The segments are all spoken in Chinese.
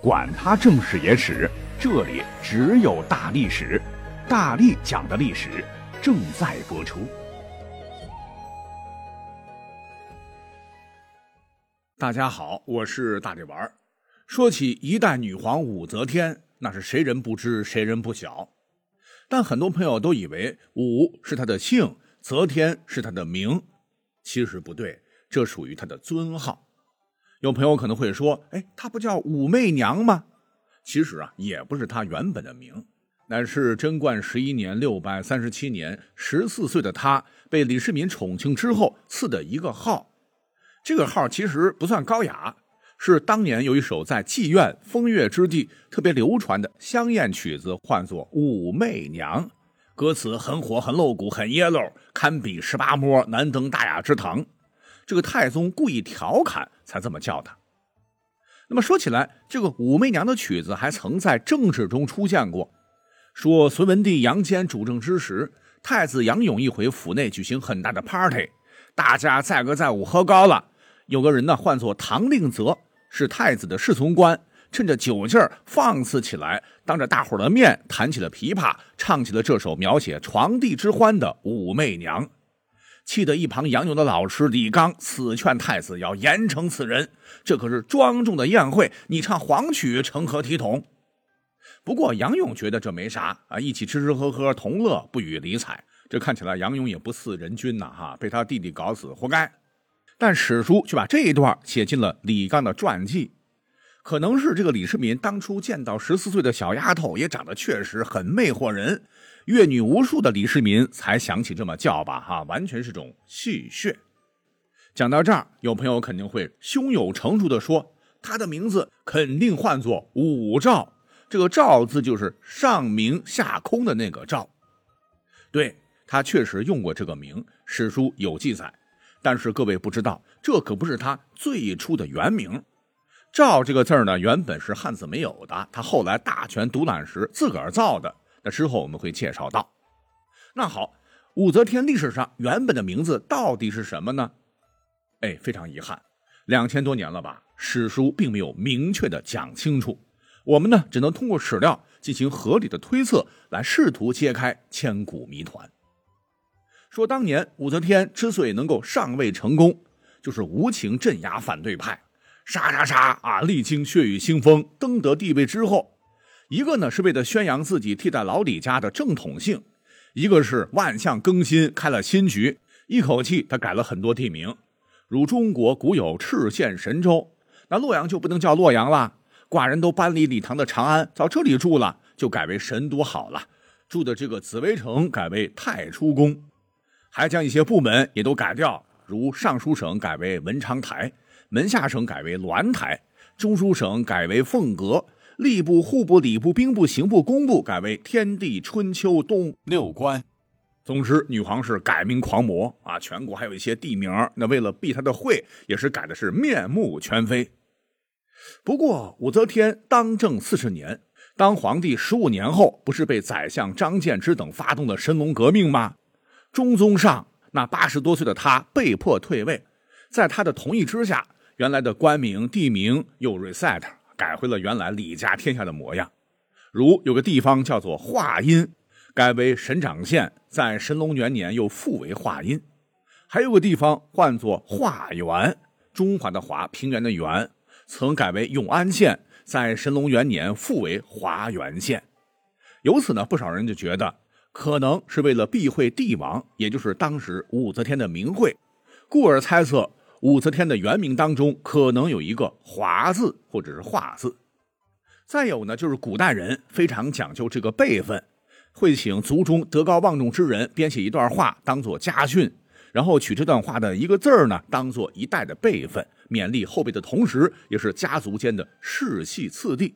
管他正史野史，这里只有大历史，大力讲的历史正在播出。大家好，我是大力丸。说起一代女皇武则天，那是谁人不知，谁人不晓。但很多朋友都以为武是她的姓，则天是她的名，其实不对，这属于她的尊号。有朋友可能会说：“哎，她不叫武媚娘吗？”其实啊，也不是她原本的名，乃是贞观十一年（六百三十七年），十四岁的她被李世民宠幸之后赐的一个号。这个号其实不算高雅，是当年有一首在妓院风月之地特别流传的香艳曲子，唤作《武媚娘》，歌词很火、很露骨、很 yellow，，堪比十八摸，难登大雅之堂。这个太宗故意调侃，才这么叫他。那么说起来，这个武媚娘的曲子还曾在政治中出现过。说隋文帝杨坚主政之时，太子杨勇一回府内举行很大的 party，大家载歌载舞喝高了。有个人呢，唤作唐令泽，是太子的侍从官，趁着酒劲儿放肆起来，当着大伙儿的面弹起了琵琶，唱起了这首描写床第之欢的《武媚娘》。气得一旁杨勇的老师李刚死劝太子要严惩此人，这可是庄重的宴会，你唱黄曲成何体统？不过杨勇觉得这没啥啊，一起吃吃喝喝同乐，不予理睬。这看起来杨勇也不似人君呐，哈，被他弟弟搞死，活该。但史书却把这一段写进了李刚的传记，可能是这个李世民当初见到十四岁的小丫头，也长得确实很魅惑人。阅女无数的李世民才想起这么叫吧，哈，完全是种戏谑。讲到这儿，有朋友肯定会胸有成竹地说，他的名字肯定唤作武曌，这个曌字就是上明下空的那个曌。对他确实用过这个名，史书有记载。但是各位不知道，这可不是他最初的原名。赵这个字呢，原本是汉字没有的，他后来大权独揽时自个儿造的。那之后我们会介绍到。那好，武则天历史上原本的名字到底是什么呢？哎，非常遗憾，两千多年了吧，史书并没有明确的讲清楚。我们呢，只能通过史料进行合理的推测，来试图揭开千古谜团。说当年武则天之所以能够上位成功，就是无情镇压反对派，杀杀杀啊！历经血雨腥风，登得帝位之后。一个呢是为了宣扬自己替代老李家的正统性，一个是万象更新，开了新局，一口气他改了很多地名，如中国古有赤县神州，那洛阳就不能叫洛阳了，寡人都搬离李唐的长安，到这里住了，就改为神都好了，住的这个紫薇城改为太初宫，还将一些部门也都改掉，如尚书省改为文昌台，门下省改为鸾台，中书省改为凤阁。吏部、户部、礼部、兵部、刑部、工部改为天地、春秋、冬六官。总之，女皇是改名狂魔啊！全国还有一些地名，那为了避她的讳，也是改的是面目全非。不过，武则天当政四十年，当皇帝十五年后，不是被宰相张建之等发动了神龙革命吗？中宗上那八十多岁的他被迫退位，在他的同意之下，原来的官名、地名又 reset。改回了原来李家天下的模样，如有个地方叫做华阴，改为神长县，在神龙元年又复为华阴；还有个地方唤作华原，中华的华，平原的原，曾改为永安县，在神龙元年复为华原县。由此呢，不少人就觉得，可能是为了避讳帝王，也就是当时武则天的名讳，故而猜测。武则天的原名当中可能有一个“华”字或者是“化”字，再有呢，就是古代人非常讲究这个辈分，会请族中德高望重之人编写一段话当做家训，然后取这段话的一个字儿呢当做一代的辈分，勉励后辈的同时，也是家族间的世系次第。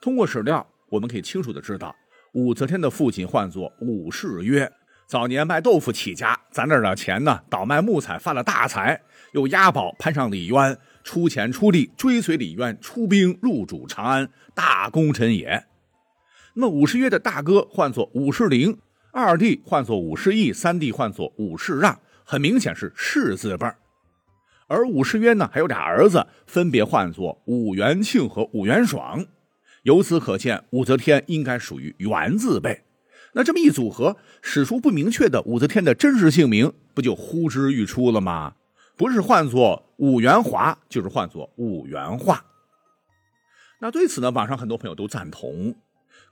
通过史料，我们可以清楚的知道，武则天的父亲唤作武士曰。早年卖豆腐起家，攒点点钱呢，倒卖木材发了大财，又押宝攀上李渊，出钱出力追随李渊出兵入主长安，大功臣也。那么武士约的大哥唤作武士陵，二弟唤作武士义，三弟唤作武士让，很明显是士字辈而武士约呢还有俩儿子，分别唤作武元庆和武元爽。由此可见，武则天应该属于元字辈。那这么一组合，史书不明确的武则天的真实姓名不就呼之欲出了吗？不是唤作武元华，就是唤作武元化。那对此呢，网上很多朋友都赞同。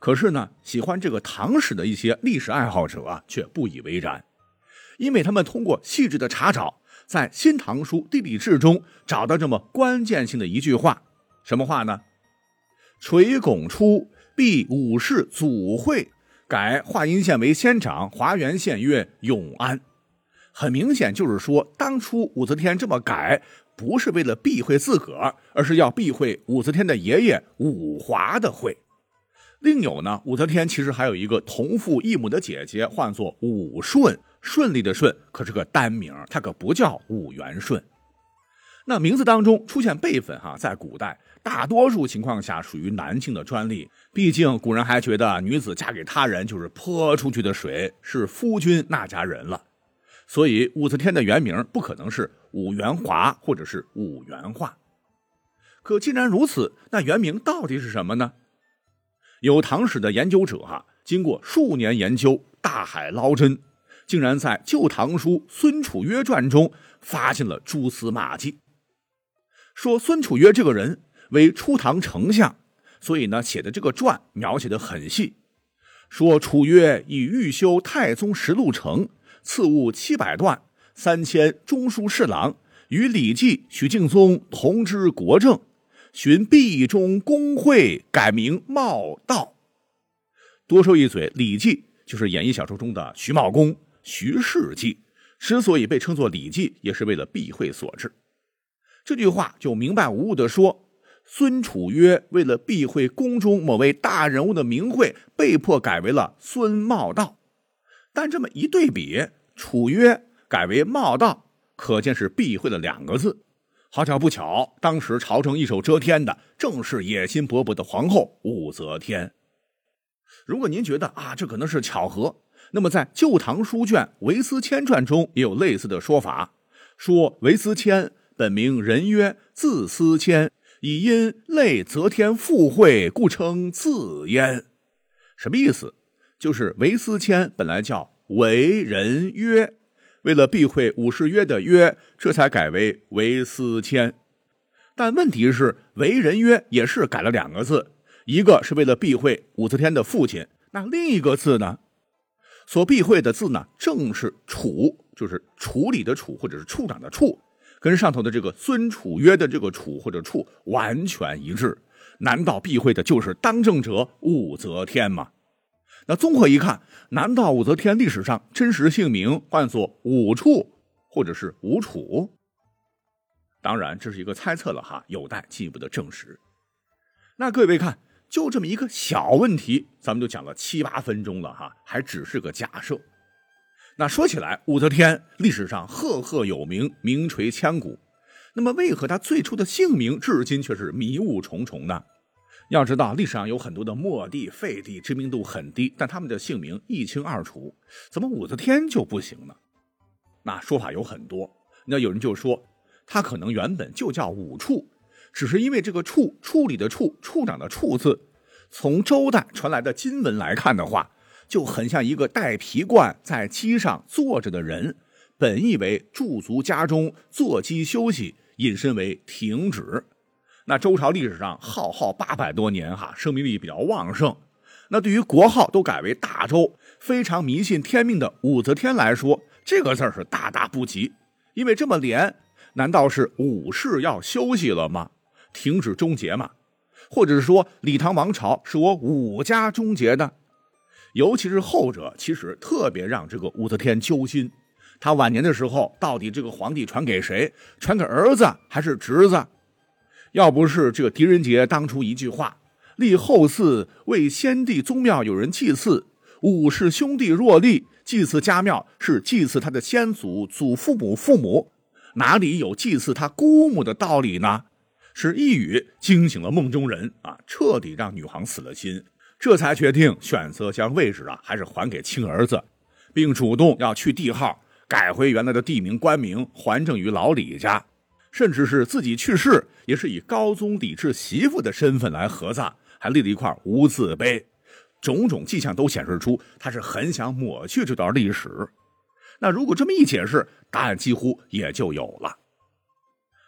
可是呢，喜欢这个唐史的一些历史爱好者啊，却不以为然，因为他们通过细致的查找，在《新唐书地理志》中找到这么关键性的一句话，什么话呢？垂拱出，避武氏祖讳，改华阴县为仙长，华原县曰永安。很明显就是说，当初武则天这么改，不是为了避讳自个儿，而是要避讳武则天的爷爷武华的讳。另有呢，武则天其实还有一个同父异母的姐姐，唤作武顺，顺利的顺可是个单名，她可不叫武元顺。那名字当中出现辈分，哈，在古代大多数情况下属于男性的专利。毕竟古人还觉得女子嫁给他人就是泼出去的水，是夫君那家人了。所以武则天的原名不可能是武元华或者是武元化。可既然如此，那原名到底是什么呢？有唐史的研究者哈，经过数年研究，大海捞针，竟然在《旧唐书·孙楚约传》中发现了蛛丝马迹。说孙楚约这个人为初唐丞相，所以呢写的这个传描写的很细。说楚约以欲修太宗实录成，赐物七百段，三千中书侍郎，与李继、许敬宗同知国政。寻壁中公会，改名茂道。多说一嘴，李绩就是演义小说中的徐茂公徐世绩，之所以被称作李绩，也是为了避讳所致。这句话就明白无误的说，孙楚约为了避讳宫中某位大人物的名讳，被迫改为了孙茂道。但这么一对比，楚约改为茂道，可见是避讳了两个字。好巧不巧，当时朝政一手遮天的正是野心勃勃的皇后武则天。如果您觉得啊，这可能是巧合，那么在《旧唐书卷韦思谦传》中也有类似的说法，说韦思谦本名人曰，字思谦，以因累则天附会，故称字焉。什么意思？就是韦思谦本来叫韦人曰。为了避讳武士约的约，这才改为韦思谦。但问题是，为人约也是改了两个字，一个是为了避讳武则天的父亲，那另一个字呢？所避讳的字呢，正是处，就是处理的处，或者是处长的处，跟上头的这个孙楚约的这个楚或者处完全一致。难道避讳的就是当政者武则天吗？那综合一看，难道武则天历史上真实姓名唤作武处，或者是武楚？当然，这是一个猜测了哈，有待进一步的证实。那各位看，就这么一个小问题，咱们就讲了七八分钟了哈，还只是个假设。那说起来，武则天历史上赫赫有名，名垂千古。那么，为何她最初的姓名至今却是迷雾重重呢？要知道，历史上有很多的末帝、废帝，知名度很低，但他们的姓名一清二楚。怎么武则天就不行呢？那说法有很多。那有人就说，他可能原本就叫武处，只是因为这个“处”处理的“处”处长的“处”字，从周代传来的金文来看的话，就很像一个戴皮冠在机上坐着的人，本意为驻足家中坐机休息，引申为停止。那周朝历史上浩浩八百多年，哈，生命力比较旺盛。那对于国号都改为大周，非常迷信天命的武则天来说，这个字儿是大大不吉。因为这么连，难道是武士要休息了吗？停止终结吗？或者是说李唐王朝是我武家终结的？尤其是后者，其实特别让这个武则天揪心。她晚年的时候，到底这个皇帝传给谁？传给儿子还是侄子？要不是这个狄仁杰当初一句话，立后嗣为先帝宗庙有人祭祀，武氏兄弟若立祭祀家庙，是祭祀他的先祖祖父母父母，哪里有祭祀他姑母的道理呢？是一语惊醒了梦中人啊，彻底让女皇死了心，这才决定选择将位置啊还是还给亲儿子，并主动要去帝号改回原来的地名官名，还政于老李家。甚至是自己去世，也是以高宗李治媳妇的身份来合葬，还立了一块无字碑。种种迹象都显示出他是很想抹去这段历史。那如果这么一解释，答案几乎也就有了。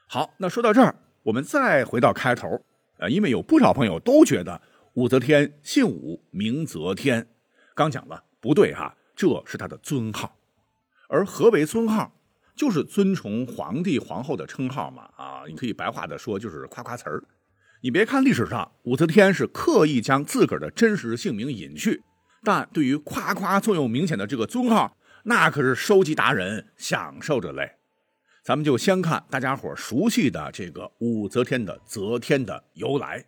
好，那说到这儿，我们再回到开头，呃，因为有不少朋友都觉得武则天姓武，名则天。刚讲了不对哈，这是他的尊号。而何为尊号？就是尊崇皇帝皇后的称号嘛。啊，你可以白话的说，就是夸夸词儿。你别看历史上武则天是刻意将自个儿的真实姓名隐去，但对于夸夸作用明显的这个尊号，那可是收集达人享受着嘞。咱们就先看大家伙熟悉的这个武则天的“则天”的由来。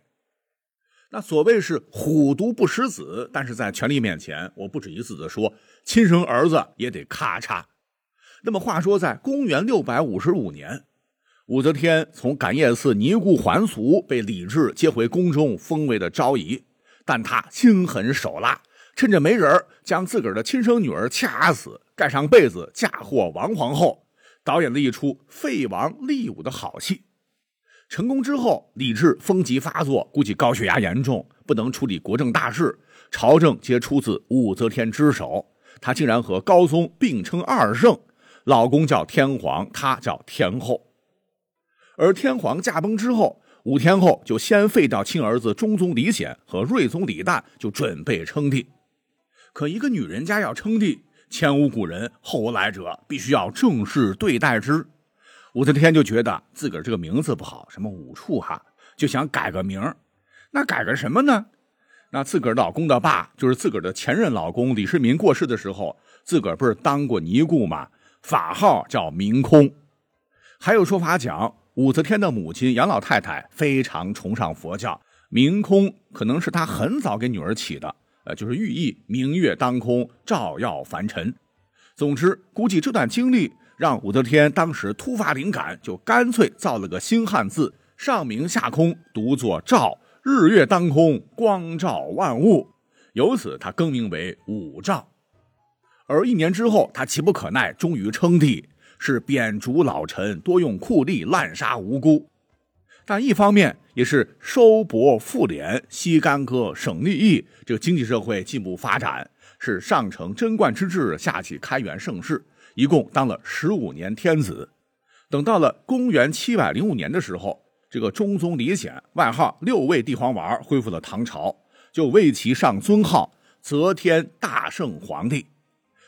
那所谓是虎毒不食子，但是在权力面前，我不止一次的说，亲生儿子也得咔嚓。那么话说，在公元六百五十五年。武则天从感业寺尼姑还俗，被李治接回宫中，封为了昭仪。但她心狠手辣，趁着没人，将自个儿的亲生女儿掐死，盖上被子嫁祸王皇后，导演了一出废王立武的好戏。成功之后，李治风疾发作，估计高血压严重，不能处理国政大事，朝政皆出自武则天之手。他竟然和高宗并称二圣，老公叫天皇，她叫天后。而天皇驾崩之后，武天后就先废掉亲儿子中宗李显和睿宗李旦，就准备称帝。可一个女人家要称帝，前无古人后无来者，必须要正式对待之。武则天就觉得自个儿这个名字不好，什么武处哈，就想改个名那改个什么呢？那自个儿老公的爸，就是自个儿的前任老公李世民过世的时候，自个儿不是当过尼姑吗？法号叫明空。还有说法讲。武则天的母亲杨老太太非常崇尚佛教，明空可能是她很早给女儿起的，呃，就是寓意明月当空，照耀凡尘。总之，估计这段经历让武则天当时突发灵感，就干脆造了个新汉字，上明下空，读作照，日月当空，光照万物。由此，她更名为武曌。而一年之后，她急不可耐，终于称帝。是贬逐老臣，多用酷吏滥杀无辜，但一方面也是收薄复敛，西干戈省利益。这个经济社会进步发展，是上承贞观之治，下启开元盛世，一共当了十五年天子。等到了公元七百零五年的时候，这个中宗李显，外号六味地黄丸，恢复了唐朝，就为其上尊号则天大圣皇帝。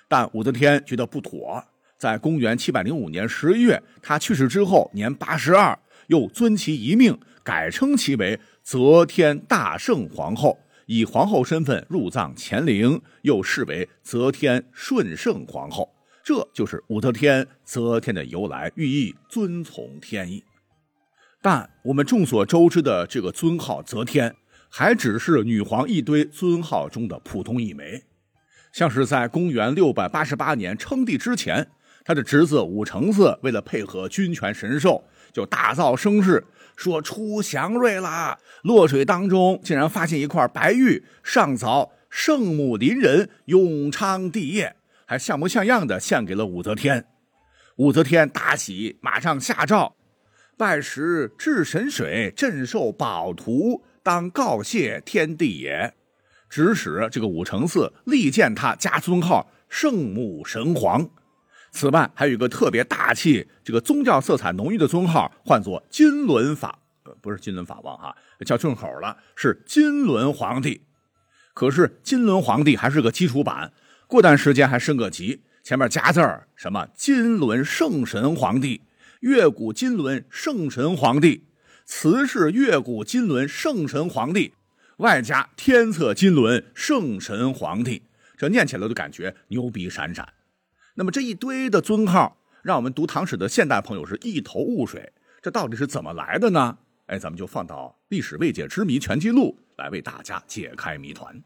但武则天觉得不妥。在公元七百零五年十一月，他去世之后，年八十二，又尊其遗命，改称其为则天大圣皇后，以皇后身份入葬乾陵，又视为则天顺圣皇后。这就是武则天则天的由来，寓意遵从天意。但我们众所周知的这个尊号则天，还只是女皇一堆尊号中的普通一枚。像是在公元六百八十八年称帝之前。他的侄子武承嗣为了配合君权神授，就大造声势，说出祥瑞啦！洛水当中竟然发现一块白玉，上凿“圣母临人，永昌帝业”，还像模像样的献给了武则天。武则天大喜，马上下诏：拜时至神水，镇寿宝图，当告谢天地也。指使这个武承嗣力荐他加尊号“圣母神皇”。此外，还有一个特别大气、这个宗教色彩浓郁的尊号，唤作金轮法，呃，不是金轮法王哈，叫顺口了，是金轮皇帝。可是金轮皇帝还是个基础版，过段时间还升个级，前面加字儿，什么金轮圣神皇帝、月谷金轮圣神皇帝、慈氏月谷金轮圣神皇帝，外加天策金轮圣神皇帝，这念起来都感觉牛逼闪闪。那么这一堆的尊号，让我们读唐史的现代朋友是一头雾水，这到底是怎么来的呢？哎，咱们就放到《历史未解之谜全记录》来为大家解开谜团。